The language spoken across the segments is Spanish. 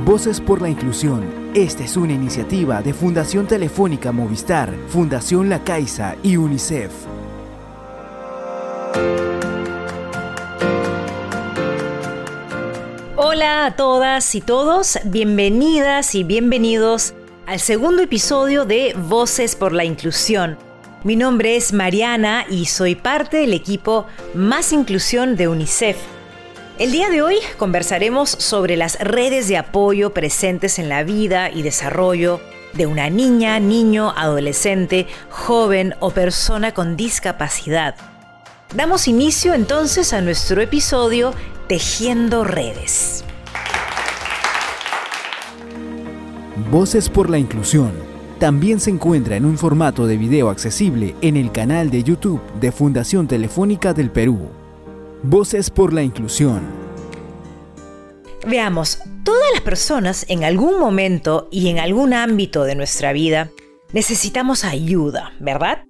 Voces por la Inclusión. Esta es una iniciativa de Fundación Telefónica Movistar, Fundación La Caixa y UNICEF. Hola a todas y todos, bienvenidas y bienvenidos al segundo episodio de Voces por la Inclusión. Mi nombre es Mariana y soy parte del equipo Más Inclusión de UNICEF. El día de hoy conversaremos sobre las redes de apoyo presentes en la vida y desarrollo de una niña, niño, adolescente, joven o persona con discapacidad. Damos inicio entonces a nuestro episodio Tejiendo Redes. Voces por la Inclusión. También se encuentra en un formato de video accesible en el canal de YouTube de Fundación Telefónica del Perú. Voces por la Inclusión. Veamos, todas las personas en algún momento y en algún ámbito de nuestra vida necesitamos ayuda, ¿verdad?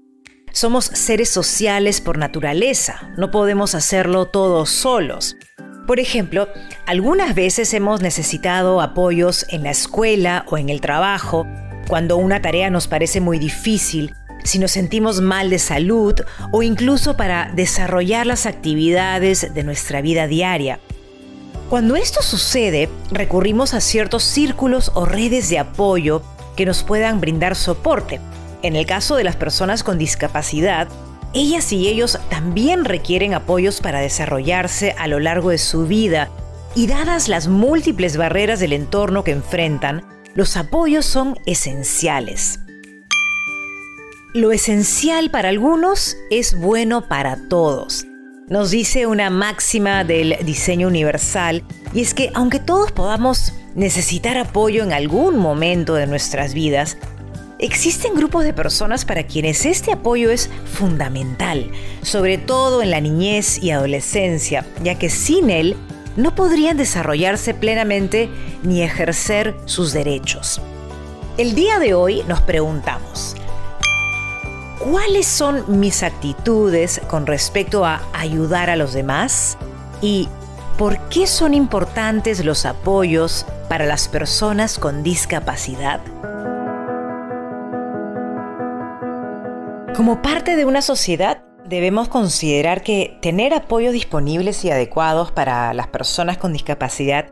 Somos seres sociales por naturaleza, no podemos hacerlo todos solos. Por ejemplo, algunas veces hemos necesitado apoyos en la escuela o en el trabajo, cuando una tarea nos parece muy difícil si nos sentimos mal de salud o incluso para desarrollar las actividades de nuestra vida diaria. Cuando esto sucede, recurrimos a ciertos círculos o redes de apoyo que nos puedan brindar soporte. En el caso de las personas con discapacidad, ellas y ellos también requieren apoyos para desarrollarse a lo largo de su vida y dadas las múltiples barreras del entorno que enfrentan, los apoyos son esenciales. Lo esencial para algunos es bueno para todos. Nos dice una máxima del diseño universal y es que aunque todos podamos necesitar apoyo en algún momento de nuestras vidas, existen grupos de personas para quienes este apoyo es fundamental, sobre todo en la niñez y adolescencia, ya que sin él no podrían desarrollarse plenamente ni ejercer sus derechos. El día de hoy nos preguntamos, ¿Cuáles son mis actitudes con respecto a ayudar a los demás? ¿Y por qué son importantes los apoyos para las personas con discapacidad? Como parte de una sociedad, debemos considerar que tener apoyos disponibles y adecuados para las personas con discapacidad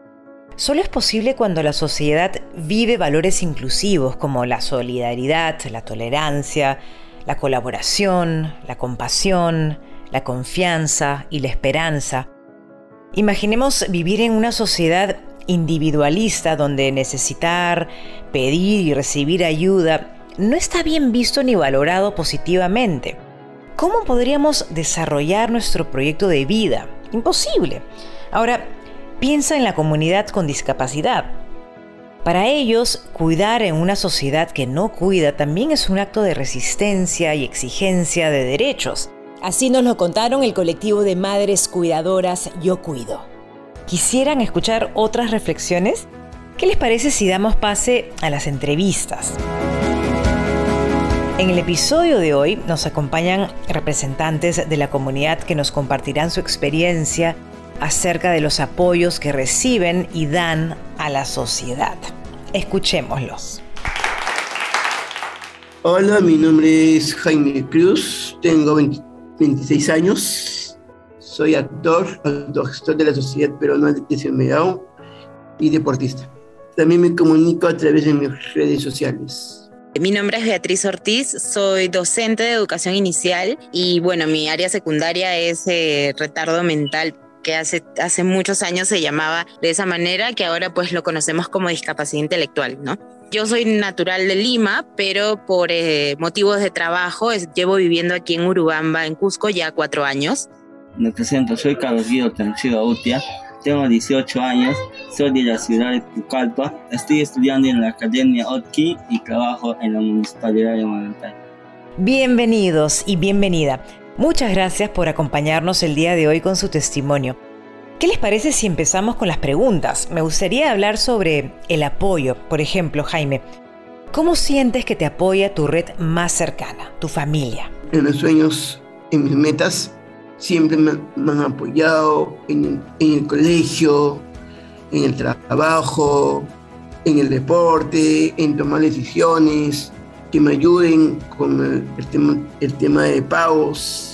solo es posible cuando la sociedad vive valores inclusivos como la solidaridad, la tolerancia, la colaboración, la compasión, la confianza y la esperanza. Imaginemos vivir en una sociedad individualista donde necesitar, pedir y recibir ayuda no está bien visto ni valorado positivamente. ¿Cómo podríamos desarrollar nuestro proyecto de vida? Imposible. Ahora, piensa en la comunidad con discapacidad. Para ellos, cuidar en una sociedad que no cuida también es un acto de resistencia y exigencia de derechos. Así nos lo contaron el colectivo de madres cuidadoras Yo Cuido. ¿Quisieran escuchar otras reflexiones? ¿Qué les parece si damos pase a las entrevistas? En el episodio de hoy nos acompañan representantes de la comunidad que nos compartirán su experiencia acerca de los apoyos que reciben y dan a la sociedad. Escuchémoslos. Hola, mi nombre es Jaime Cruz, tengo 26 años, soy actor, gestor de la Sociedad Peruana de Down y deportista. También me comunico a través de mis redes sociales. Mi nombre es Beatriz Ortiz, soy docente de educación inicial y bueno, mi área secundaria es eh, retardo mental que hace, hace muchos años se llamaba de esa manera, que ahora pues lo conocemos como discapacidad intelectual, ¿no? Yo soy natural de Lima, pero por eh, motivos de trabajo llevo viviendo aquí en Urubamba, en Cusco, ya cuatro años. Me presento, soy Carlos Guido Tranchero Utia, tengo 18 años, soy de la ciudad de Pucallpa, estoy estudiando en la Academia OTKI y trabajo en la Municipalidad de Manantay. Bienvenidos y bienvenida. Muchas gracias por acompañarnos el día de hoy con su testimonio. ¿Qué les parece si empezamos con las preguntas? Me gustaría hablar sobre el apoyo. Por ejemplo, Jaime, ¿cómo sientes que te apoya tu red más cercana, tu familia? En los sueños, en mis metas, siempre me, han apoyado en, el colegio, en el trabajo, en el deporte, en tomar decisiones, que me ayuden con el, tema, el tema de pagos.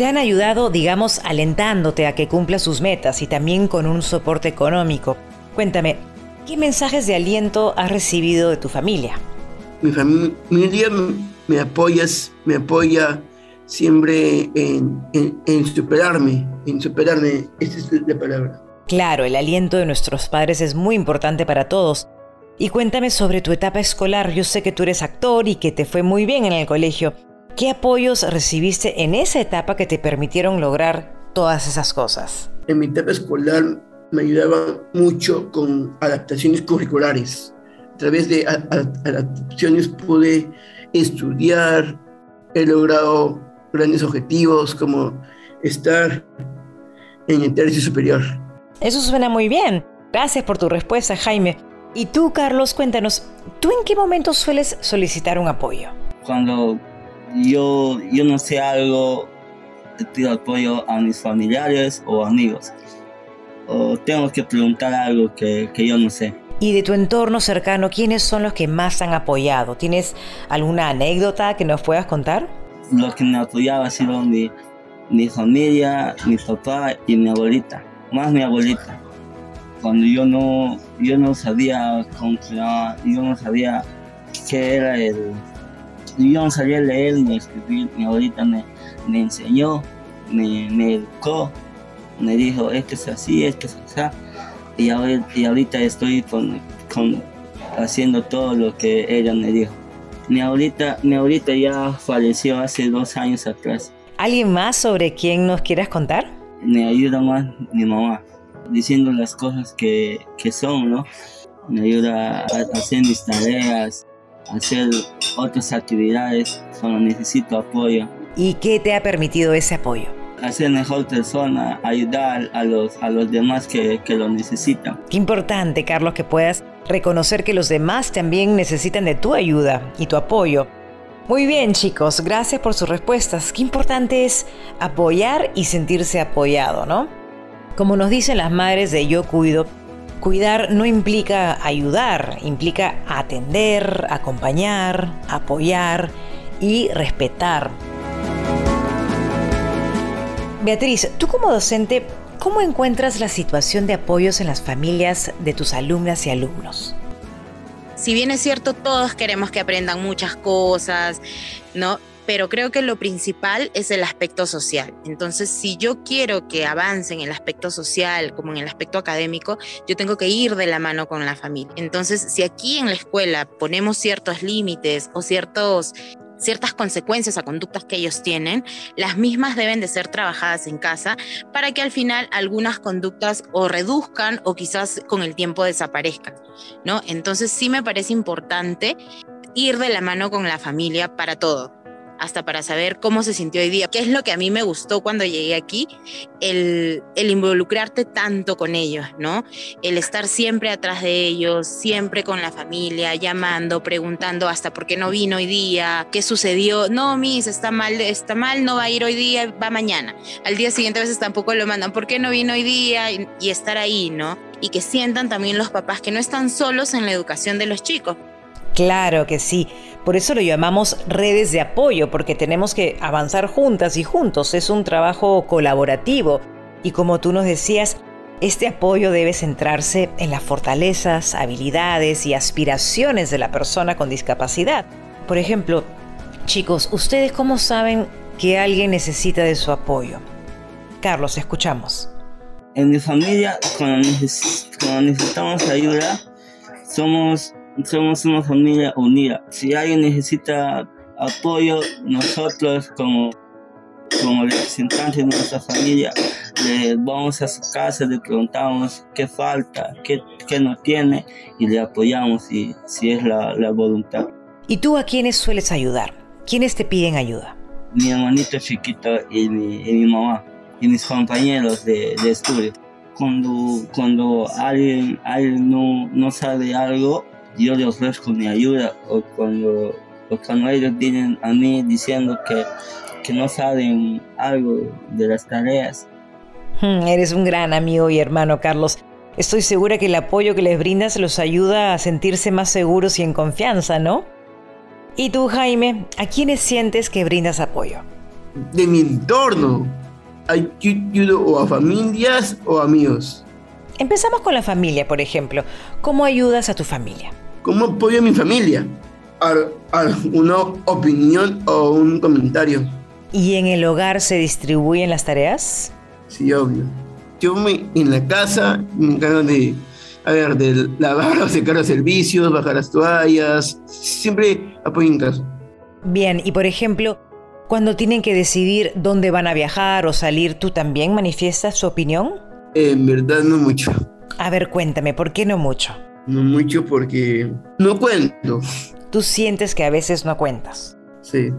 Te han ayudado, digamos, alentándote a que cumplas sus metas y también con un soporte económico. Cuéntame, ¿qué mensajes de aliento has recibido de tu familia? Mi familia me apoya, me apoya siempre en, en superarme, en superarme, esa es la palabra. Claro, el aliento de nuestros padres es muy importante para todos. Y cuéntame sobre tu etapa escolar. Yo sé que tú eres actor y que te fue muy bien en el colegio. ¿Qué apoyos recibiste en esa etapa que te permitieron lograr todas esas cosas? En mi etapa escolar me ayudaban mucho con adaptaciones curriculares. A través de adaptaciones pude estudiar, he logrado grandes objetivos como estar en el tercio superior. Eso suena muy bien. Gracias por tu respuesta, Jaime. Y tú, Carlos, cuéntanos, ¿tú en qué momento sueles solicitar un apoyo? Cuando yo, yo no sé algo, pido apoyo a mis familiares o amigos. O tengo que preguntar algo que, que yo no sé. Y de tu entorno cercano, ¿quiénes son los que más han apoyado? ¿Tienes alguna anécdota que nos puedas contar? Los que me apoyaban han sido mi, mi familia, mi papá y mi abuelita más mi abuelita. Cuando yo no, yo no sabía cómo yo no sabía qué era el... Yo no sabía leer ni escribir, mi abuelita me, me enseñó, me, me, educó, me dijo, esto es así, esto es así. Y, y ahorita estoy con, con, haciendo todo lo que ella me dijo. Mi abuelita, mi abuelita ya falleció hace dos años atrás. ¿Alguien más sobre quién nos quieras contar? me ayuda más mi mamá, diciendo las cosas que, que son, ¿no? Me ayuda a, hacer mis tareas, hacer otras actividades cuando necesito apoyo. ¿Y qué te ha permitido ese apoyo? A ser mejor persona, ayudar a los, a los demás que, que lo necesitan. Qué importante, Carlos, que puedas reconocer que los demás también necesitan de tu ayuda y tu apoyo. Muy bien chicos, gracias por sus respuestas. Qué importante es apoyar y sentirse apoyado, ¿no? Como nos dicen las madres de Yo Cuido, cuidar no implica ayudar, implica atender, acompañar, apoyar y respetar. Beatriz, tú como docente, ¿cómo encuentras la situación de apoyos en las familias de tus alumnas y alumnos? si bien es cierto, todos queremos que aprendan muchas cosas, ¿no? Pero creo que lo principal es el aspecto social. Entonces, si yo quiero que avancen en el aspecto social como en el aspecto académico, yo tengo que ir de la mano con la familia. Entonces, si aquí en la escuela ponemos ciertos límites o ciertos ciertas consecuencias a conductas que ellos tienen, las mismas deben de ser trabajadas en casa para que al final algunas conductas o reduzcan o quizás con el tiempo desaparezcan, ¿no? Entonces sí me parece importante ir de la mano con la familia para todo hasta para saber cómo se sintió hoy día. ¿Qué es lo que a mí me gustó cuando llegué aquí? El, el involucrarte tanto con ellos, ¿no? El estar siempre atrás de ellos, siempre con la familia, llamando, preguntando hasta por qué no vino hoy día, qué sucedió. No, Miss, está mal, está mal, no va a ir hoy día, va mañana. Al día siguiente a veces tampoco lo mandan, ¿por qué no vino hoy día? y, y estar ahí, ¿no? Y que sientan también los papás que no están solos en la educación de los chicos. Claro que sí. Por eso lo llamamos redes de apoyo, porque tenemos que avanzar juntas y juntos. Es un trabajo colaborativo. Y como tú nos decías, este apoyo debe centrarse en las fortalezas, habilidades y aspiraciones de la persona con discapacidad. Por ejemplo, chicos, ¿ustedes cómo saben que alguien necesita de su apoyo? Carlos, escuchamos. En mi familia, cuando, necesitamos ayuda, somos somos una familia unida. Si alguien necesita apoyo, nosotros como, como representantes de nuestra familia, le vamos a su casa, le preguntamos qué falta, qué, qué no tiene y le apoyamos si, si es la, la, voluntad. ¿Y tú a quiénes sueles ayudar? ¿Quiénes te piden ayuda? Mi hermanito chiquito y mi, y mi mamá y mis compañeros de, de estudio. Cuando, cuando alguien, alguien no, no sabe algo, yo les ofrezco mi ayuda o cuando, cuando ellos vienen a mí diciendo que, que no saben algo de las tareas. Hmm, eres un gran amigo y hermano, Carlos. Estoy segura que el apoyo que les brindas los ayuda a sentirse más seguros y en confianza, ¿no? ¿Y tú, Jaime, a quiénes sientes que brindas apoyo? De mi entorno. Ayudo o a familias o amigos. Empezamos con la familia, por ejemplo. ¿Cómo ayudas a tu familia? ¿Cómo apoyo a mi familia? una opinión o un comentario. ¿Y en el hogar se distribuyen las tareas? Sí, obvio. Yo me, en la casa me encargo de, a ver, de lavar o secar los servicios, bajar las toallas, siempre apoyo en casa. Bien, y por ejemplo, cuando tienen que decidir dónde van a viajar o salir, ¿tú también manifiestas su opinión? En verdad no mucho. A ver, cuéntame, ¿por qué no mucho? No mucho porque no cuento. Tú sientes que a veces no cuentas. Sí.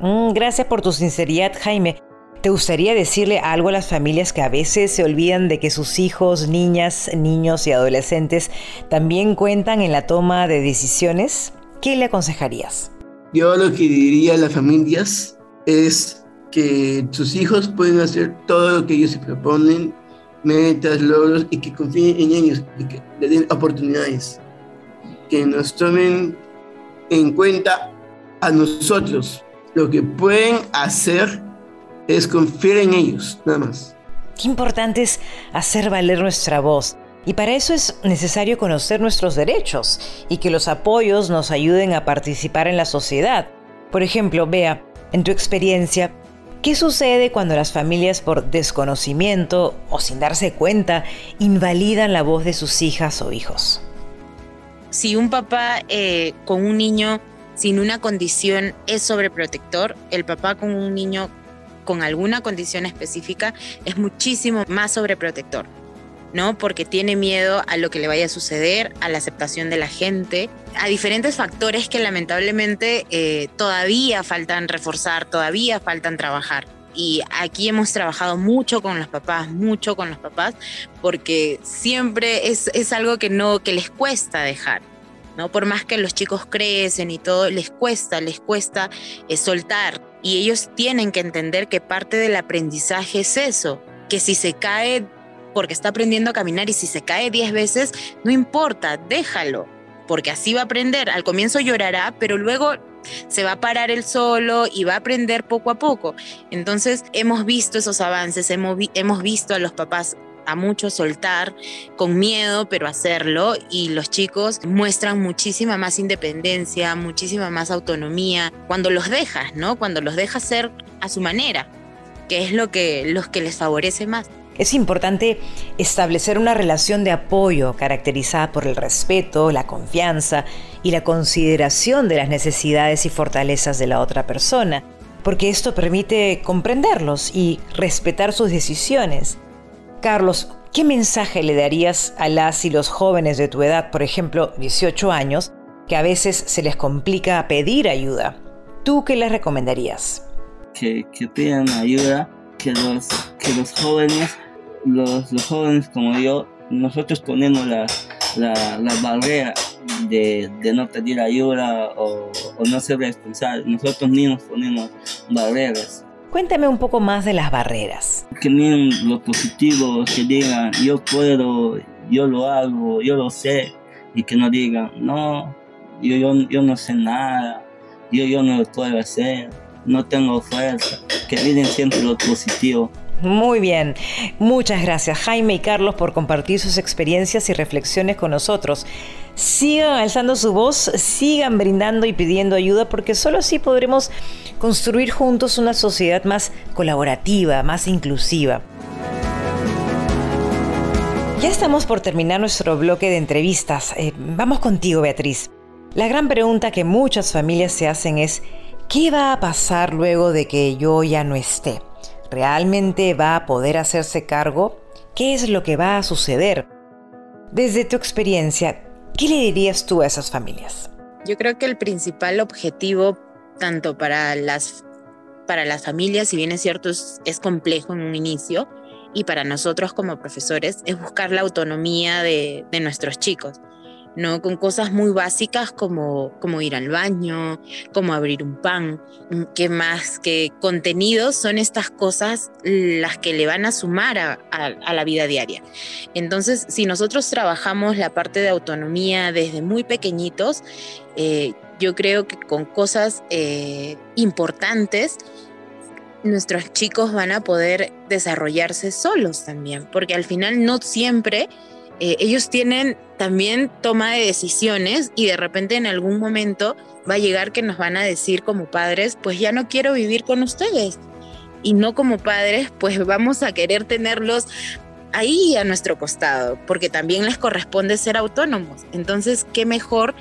Mm, gracias por tu sinceridad, Jaime. ¿Te gustaría decirle algo a las familias que a veces se olvidan de que sus hijos, niñas, niños y adolescentes también cuentan en la toma de decisiones? ¿Qué le aconsejarías? Yo lo que diría a las familias es que sus hijos pueden hacer todo lo que ellos se proponen, metas, logros, y que confíen en ellos y que les den oportunidades. Que nos tomen en cuenta a nosotros. Lo que pueden hacer es confiar en ellos, nada más. Qué importante es hacer valer nuestra voz. Y para eso es necesario conocer nuestros derechos y que los apoyos nos ayuden a participar en la sociedad. Por ejemplo, vea, en tu experiencia, ¿qué sucede cuando las familias por desconocimiento o sin darse cuenta invalidan la voz de sus hijas o hijos? Si un papá eh, con un niño sin una condición es sobreprotector, el papá con un niño con alguna condición específica es muchísimo más sobreprotector, ¿no? Porque tiene miedo a lo que le vaya a suceder, a la aceptación de la gente, a diferentes factores que lamentablemente eh, todavía faltan reforzar, todavía faltan trabajar. Y aquí hemos trabajado mucho con los papás, mucho con los papás, porque siempre es, es algo que, no, que les cuesta dejar. ¿no? Por más que los chicos crecen y todo, les cuesta, les cuesta eh, soltar, y ellos tienen que entender que parte del aprendizaje es eso, que si se cae porque está aprendiendo a caminar y si se cae 10 veces, no importa, déjalo, porque así va a aprender. Al comienzo llorará, pero luego se va a parar él solo y va a aprender poco a poco. Entonces hemos visto esos avances, hemos, hemos visto a los papás a mucho soltar con miedo, pero hacerlo. Y los chicos muestran muchísima más independencia, muchísima más autonomía cuando los dejas, ¿no? Cuando los dejas ser a su manera, es lo que, los que les favorece más. Es importante establecer una relación de apoyo caracterizada por el respeto, la confianza y la consideración de las necesidades y fortalezas de la otra persona, porque esto permite comprenderlos y respetar sus decisiones. Carlos, ¿qué mensaje le darías a las y los jóvenes de tu edad, por ejemplo, 18 años, que a veces se les complica pedir ayuda? ¿Tú qué les recomendarías? Que, que pidan ayuda, que los, que los jóvenes, los, jóvenes como yo, nosotros ponemos la, la, barrera de, no pedir ayuda o, o no ser responsables. Nosotros mismos ponemos barreras Cuéntame un poco más de las barreras. Que miren lo positivo, que digan yo puedo, yo lo hago, yo lo sé, y que no digan no, yo, yo, yo no sé nada, yo, yo no lo puedo hacer, no tengo fuerza. Que miren siempre lo positivo. Muy bien. Muchas gracias Jaime y Carlos por compartir sus experiencias y reflexiones con nosotros. Sigan alzando su voz, sigan brindando y pidiendo ayuda porque solo así podremos construir juntos una sociedad más colaborativa, más inclusiva. Ya estamos por terminar nuestro bloque de entrevistas. Eh, vamos contigo, Beatriz. La gran pregunta que muchas familias se hacen es, ¿qué va a pasar luego de que yo ya no esté? ¿Realmente va a poder hacerse cargo? ¿Qué es lo que va a suceder? Desde tu experiencia, ¿qué le dirías tú a esas familias? Yo creo que el principal objetivo, tanto para las, para las familias, si bien es cierto, es, complejo en un inicio, y para nosotros como profesores, es buscar la autonomía de, de nuestros chicos. ¿No? Con cosas muy básicas como, como ir al baño, como abrir un pan, mm, ¿qué más? Que contenidos son estas cosas las que le van a sumar a, la vida diaria. Entonces, si nosotros trabajamos la parte de autonomía desde muy pequeñitos, eh, yo creo que con cosas eh, importantes, nuestros chicos van a poder desarrollarse solos también, porque al final no siempre eh, ellos tienen también toma de decisiones y de repente en algún momento va a llegar que nos van a decir como padres, pues ya no quiero vivir con ustedes. Y no como padres, pues vamos a querer tenerlos ahí a nuestro costado, porque también les corresponde ser autónomos. Entonces, qué mejor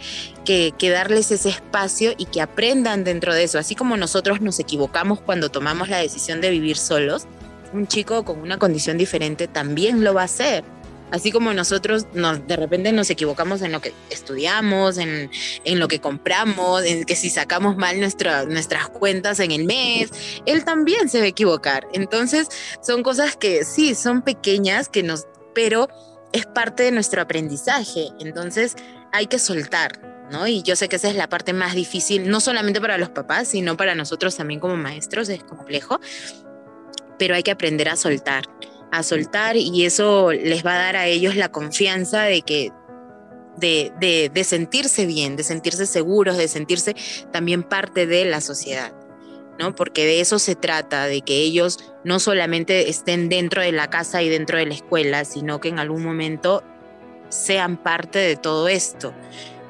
que, que, darles ese espacio y que aprendan dentro de eso. Así como nosotros nos equivocamos cuando tomamos la decisión de vivir solos, un chico con una condición diferente también lo va a hacer. Así como nosotros nos, de repente nos equivocamos en lo que estudiamos, en, lo que compramos, en que si sacamos mal nuestras cuentas en el mes, él también se va a equivocar. Entonces, son cosas que sí, son pequeñas, que nos, pero es parte de nuestro aprendizaje. Entonces, hay que soltar, ¿no? Y yo sé que esa es la parte más difícil, no solamente para los papás, sino para nosotros también como maestros, es complejo, pero hay que aprender a soltar a soltar y eso les va a dar a ellos la confianza de que de, de, sentirse bien, de sentirse seguros, de sentirse también parte de la sociedad, ¿no? Porque de eso se trata, de que ellos no solamente estén dentro de la casa y dentro de la escuela, sino que en algún momento sean parte de todo esto,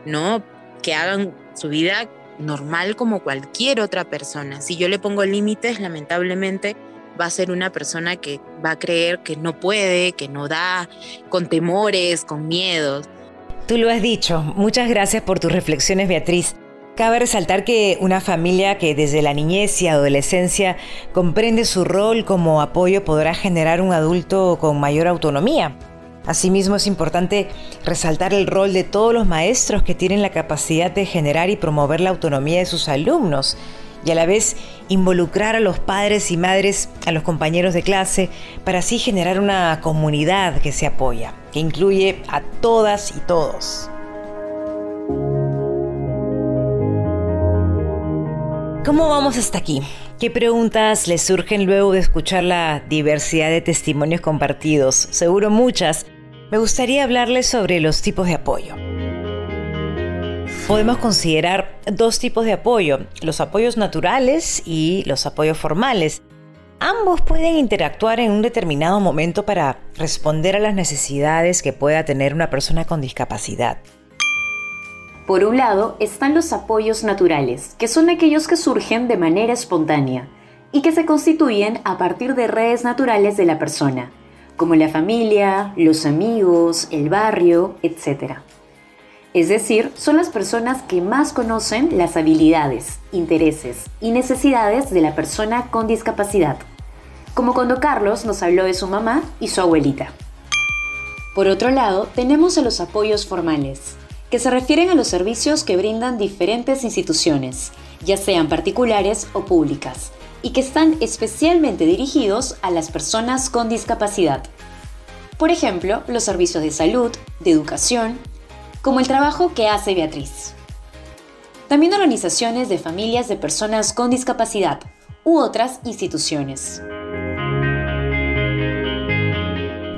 ¿no? Que hagan su vida normal como cualquier otra persona. Si yo le pongo límites, lamentablemente, va a ser una persona que va a creer que no puede, que no da, con temores, con miedos. Tú lo has dicho. Muchas gracias por tus reflexiones, Beatriz. Cabe resaltar que una familia que desde la niñez y adolescencia comprende su rol como apoyo podrá generar un adulto con mayor autonomía. Asimismo es importante resaltar el rol de todos los maestros que tienen la capacidad de generar y promover la autonomía de sus alumnos y a la vez involucrar a los padres y madres, a los compañeros de clase, para así generar una comunidad que se apoya, que incluye a todas y todos. ¿Cómo vamos hasta aquí? ¿Qué preguntas les surgen luego de escuchar la diversidad de testimonios compartidos? Seguro muchas. Me gustaría hablarles sobre los tipos de apoyo podemos considerar dos tipos de apoyo, los apoyos naturales y los apoyos formales. Ambos pueden interactuar en un determinado momento para responder a las necesidades que pueda tener una persona con discapacidad. Por un lado están los apoyos naturales, que son aquellos que surgen de manera espontánea y que se constituyen a partir de redes naturales de la persona, como la familia, los amigos, el barrio, etc. Es decir, son las personas que más conocen las habilidades, intereses y necesidades de la persona con discapacidad, como cuando Carlos nos habló de su mamá y su abuelita. Por otro lado, tenemos a los apoyos formales, que se refieren a los servicios que brindan diferentes instituciones, ya sean particulares o públicas, y que están especialmente dirigidos a las personas con discapacidad. Por ejemplo, los servicios de salud, de educación, como el trabajo que hace Beatriz. También organizaciones de familias de personas con discapacidad u otras instituciones.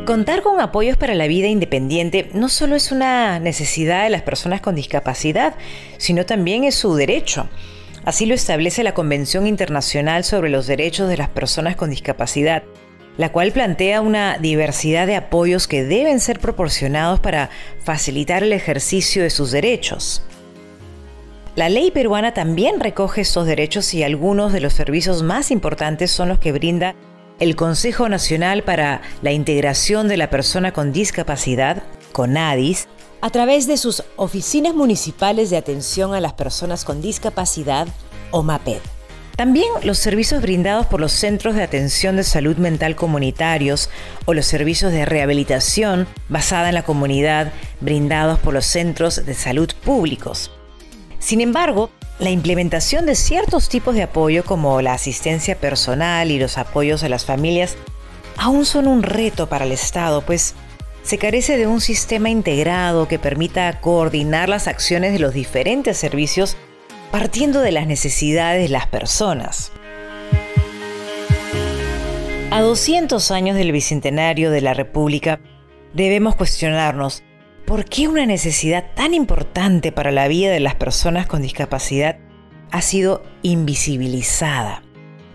Contar con apoyos para la vida independiente no solo es una necesidad de las personas con discapacidad, sino también es su derecho. Así lo establece la Convención Internacional sobre los Derechos de las Personas con Discapacidad, la cual plantea una diversidad de apoyos que deben ser proporcionados para facilitar el ejercicio de sus derechos. La ley peruana también recoge estos derechos y algunos de los servicios más importantes son los que brinda el Consejo Nacional para la Integración de la Persona con Discapacidad, CONADIS, a través de sus oficinas municipales de atención a las personas con discapacidad, OMAPED. También los servicios brindados por los centros de atención de salud mental comunitarios o los servicios de rehabilitación basada en la comunidad brindados por los centros de salud públicos. Sin embargo, la implementación de ciertos tipos de apoyo como la asistencia personal y los apoyos a las familias aún son un reto para el Estado, pues se carece de un sistema integrado que permita coordinar las acciones de los diferentes servicios partiendo de las necesidades de las personas. A 200 años del Bicentenario de la República, debemos cuestionarnos por qué una necesidad tan importante para la vida de las personas con discapacidad ha sido invisibilizada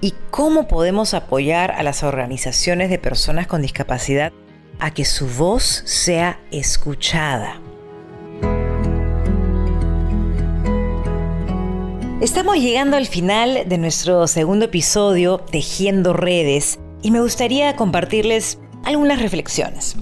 y cómo podemos apoyar a las organizaciones de personas con discapacidad a que su voz sea escuchada. Estamos llegando al final de nuestro segundo episodio, Tejiendo Redes, y me gustaría compartirles algunas reflexiones.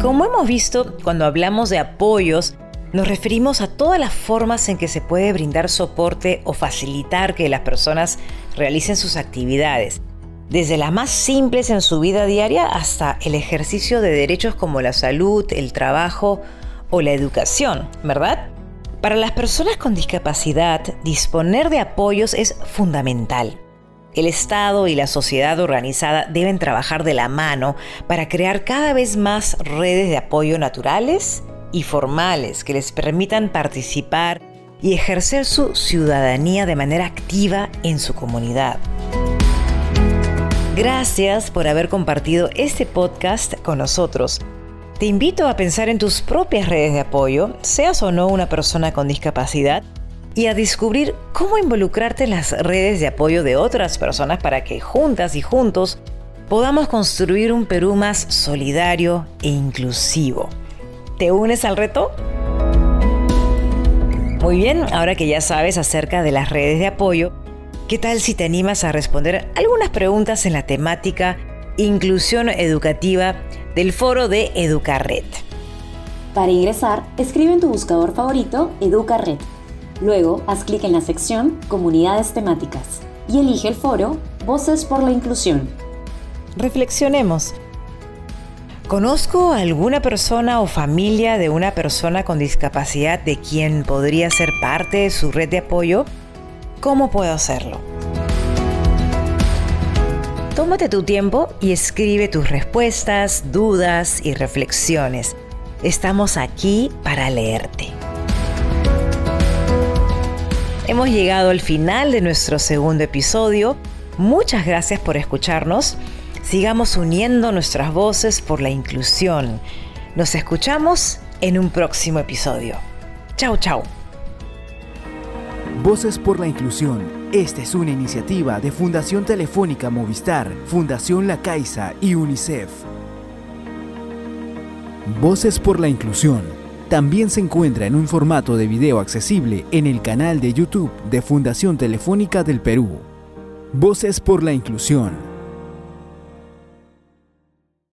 Como hemos visto, cuando hablamos de apoyos, nos referimos a todas las formas en que se puede brindar soporte o facilitar que las personas realicen sus actividades, desde las más simples en su vida diaria hasta el ejercicio de derechos como la salud, el trabajo o la educación, ¿verdad? Para las personas con discapacidad, disponer de apoyos es fundamental. El Estado y la sociedad organizada deben trabajar de la mano para crear cada vez más redes de apoyo naturales y formales que les permitan participar y ejercer su ciudadanía de manera activa en su comunidad. Gracias por haber compartido este podcast con nosotros. Te invito a pensar en tus propias redes de apoyo, seas o no una persona con discapacidad, y a descubrir cómo involucrarte en las redes de apoyo de otras personas para que juntas y juntos podamos construir un Perú más solidario e inclusivo. ¿Te unes al reto? Muy bien, ahora que ya sabes acerca de las redes de apoyo, ¿qué tal si te animas a responder algunas preguntas en la temática Inclusión Educativa del foro de Educarred? Para ingresar, escribe en tu buscador favorito Educarred Luego, haz clic en la sección Comunidades temáticas y elige el foro Voces por la Inclusión. Reflexionemos. ¿Conozco a alguna persona o familia de una persona con discapacidad de quien podría ser parte de su red de apoyo? ¿Cómo puedo hacerlo? Tómate tu tiempo y escribe tus respuestas, dudas y reflexiones. Estamos aquí para leerte. Hemos llegado al final de nuestro segundo episodio. Muchas gracias por escucharnos. Sigamos uniendo nuestras voces por la inclusión. Nos escuchamos en un próximo episodio. Chao, chao. Voces por la Inclusión. Esta es una iniciativa de Fundación Telefónica Movistar, Fundación La Caixa y UNICEF. Voces por la Inclusión también se encuentra en un formato de video accesible en el canal de YouTube de Fundación Telefónica del Perú. Voces por la Inclusión.